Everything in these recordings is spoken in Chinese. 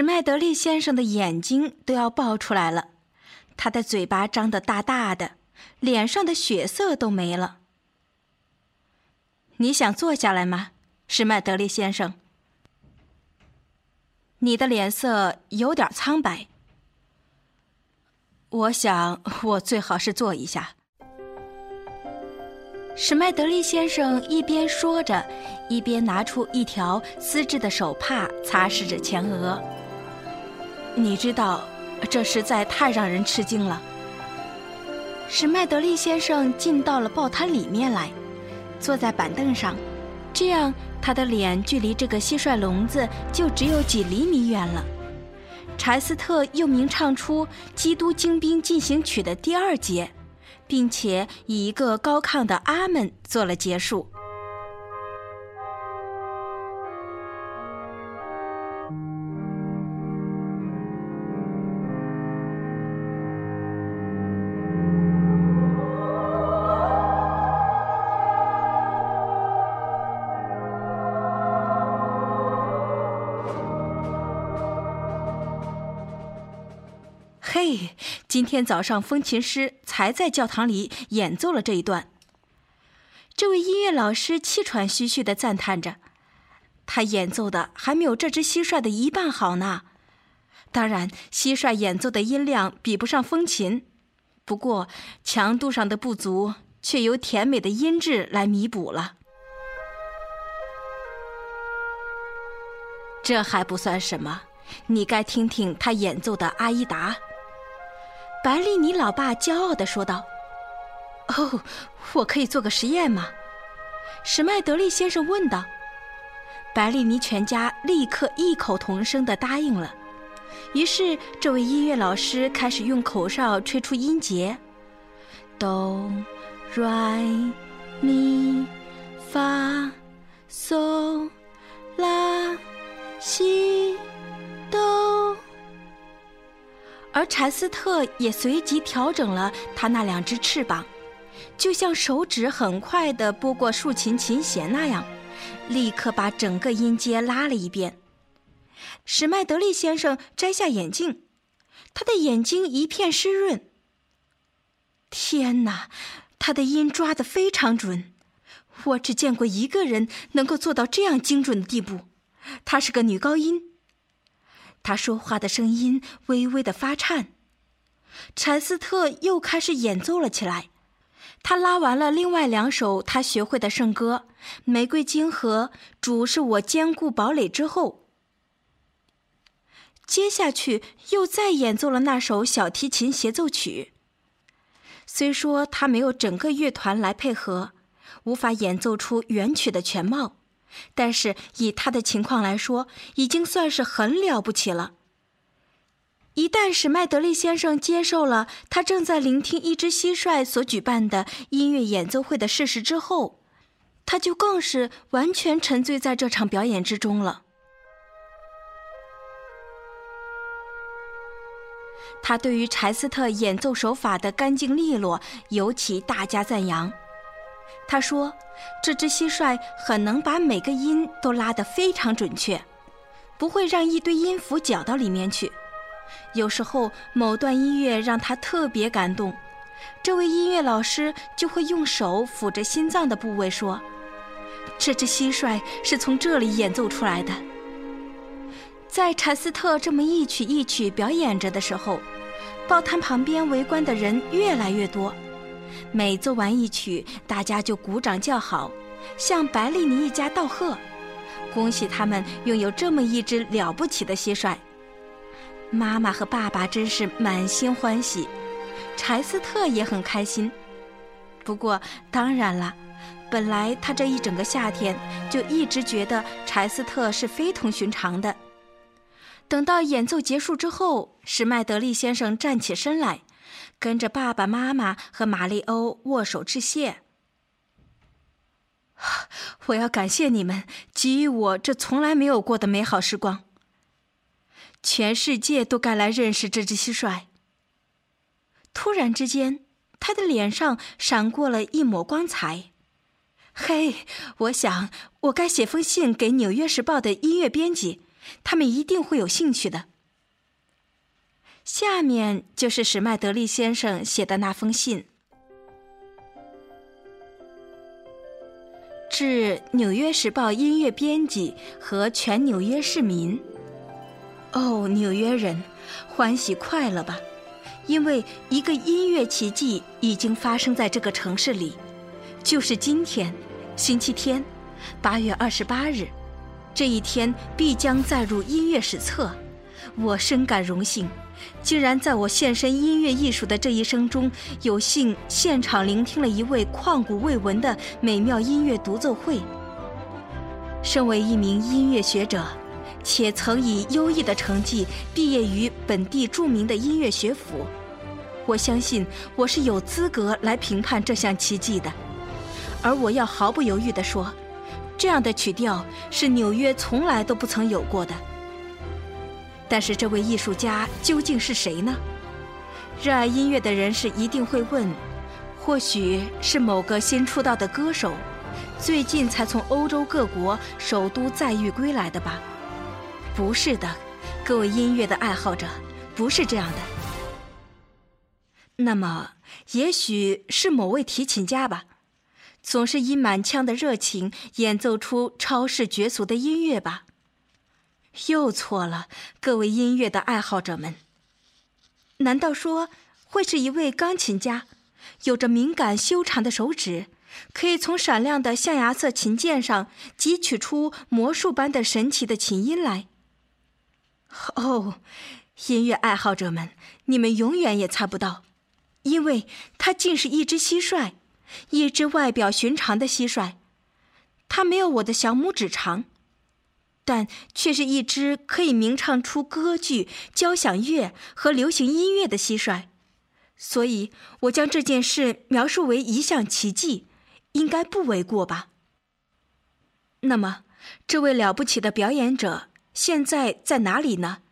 史麦德利先生的眼睛都要爆出来了，他的嘴巴张得大大的，脸上的血色都没了。你想坐下来吗，史麦德利先生？你的脸色有点苍白。我想，我最好是坐一下。史麦德利先生一边说着，一边拿出一条丝质的手帕，擦拭着前额。你知道，这实在太让人吃惊了。史麦德利先生进到了报摊里面来，坐在板凳上，这样他的脸距离这个蟋蟀笼子就只有几厘米远了。柴斯特又名唱出《基督精兵进行曲》的第二节，并且以一个高亢的阿门做了结束。嘿，今天早上风琴师才在教堂里演奏了这一段。这位音乐老师气喘吁吁地赞叹着：“他演奏的还没有这只蟋蟀的一半好呢。当然，蟋蟀演奏的音量比不上风琴，不过强度上的不足却由甜美的音质来弥补了。这还不算什么，你该听听他演奏的《阿依达》。”白丽妮老爸骄傲地说道：“哦，我可以做个实验吗？”史麦德利先生问道。白丽妮全家立刻异口同声地答应了。于是，这位音乐老师开始用口哨吹出音节：哆、来、咪、发、嗦、拉、西、哆。而柴斯特也随即调整了他那两只翅膀，就像手指很快地拨过竖琴琴弦那样，立刻把整个音阶拉了一遍。史麦德利先生摘下眼镜，他的眼睛一片湿润。天哪，他的音抓得非常准，我只见过一个人能够做到这样精准的地步，她是个女高音。他说话的声音微微的发颤，柴斯特又开始演奏了起来。他拉完了另外两首他学会的圣歌《玫瑰经》和《主是我坚固堡垒》之后，接下去又再演奏了那首小提琴协奏曲。虽说他没有整个乐团来配合，无法演奏出原曲的全貌。但是以他的情况来说，已经算是很了不起了。一旦史麦德利先生接受了他正在聆听一只蟋蟀所举办的音乐演奏会的事实之后，他就更是完全沉醉在这场表演之中了。他对于柴斯特演奏手法的干净利落尤其大加赞扬。他说：“这只蟋蟀很能把每个音都拉得非常准确，不会让一堆音符搅到里面去。有时候某段音乐让他特别感动，这位音乐老师就会用手抚着心脏的部位说：‘这只蟋蟀是从这里演奏出来的。’在柴斯特这么一曲一曲表演着的时候，报摊旁边围观的人越来越多。”每奏完一曲，大家就鼓掌叫好，向白丽妮一家道贺，恭喜他们拥有这么一只了不起的蟋蟀。妈妈和爸爸真是满心欢喜，柴斯特也很开心。不过，当然了，本来他这一整个夏天就一直觉得柴斯特是非同寻常的。等到演奏结束之后，史麦德利先生站起身来。跟着爸爸妈妈和玛丽欧握手致谢。我要感谢你们给予我这从来没有过的美好时光。全世界都该来认识这只蟋蟀。突然之间，他的脸上闪过了一抹光彩。嘿，我想我该写封信给《纽约时报》的音乐编辑，他们一定会有兴趣的。下面就是史麦德利先生写的那封信，致《纽约时报》音乐编辑和全纽约市民。哦，纽约人，欢喜快乐吧，因为一个音乐奇迹已经发生在这个城市里，就是今天，星期天，八月二十八日，这一天必将载入音乐史册。我深感荣幸。竟然在我献身音乐艺术的这一生中，有幸现场聆听了一位旷古未闻的美妙音乐独奏会。身为一名音乐学者，且曾以优异的成绩毕业于本地著名的音乐学府，我相信我是有资格来评判这项奇迹的。而我要毫不犹豫地说，这样的曲调是纽约从来都不曾有过的。但是这位艺术家究竟是谁呢？热爱音乐的人士一定会问：或许是某个新出道的歌手，最近才从欧洲各国首都载誉归来的吧？不是的，各位音乐的爱好者，不是这样的。那么，也许是某位提琴家吧，总是以满腔的热情演奏出超世绝俗的音乐吧？又错了，各位音乐的爱好者们。难道说会是一位钢琴家，有着敏感修长的手指，可以从闪亮的象牙色琴键上汲取出魔术般的神奇的琴音来？哦，音乐爱好者们，你们永远也猜不到，因为它竟是一只蟋蟀，一只外表寻常的蟋蟀，它没有我的小拇指长。但却是一只可以鸣唱出歌剧、交响乐和流行音乐的蟋蟀，所以我将这件事描述为一项奇迹，应该不为过吧？那么，这位了不起的表演者现在在哪里呢？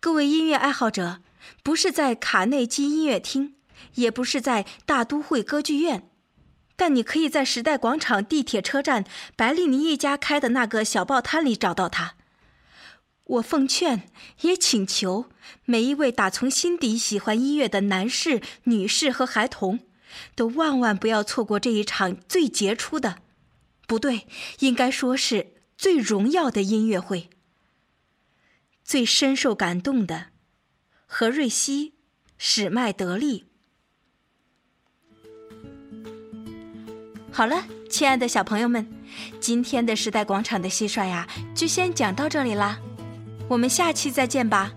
各位音乐爱好者，不是在卡内基音乐厅，也不是在大都会歌剧院。但你可以在时代广场地铁车站白丽妮一家开的那个小报摊里找到他。我奉劝，也请求每一位打从心底喜欢音乐的男士、女士和孩童，都万万不要错过这一场最杰出的，不对，应该说是最荣耀的音乐会。最深受感动的，何瑞希、史麦德利。好了，亲爱的小朋友们，今天的时代广场的蟋蟀呀，就先讲到这里啦，我们下期再见吧。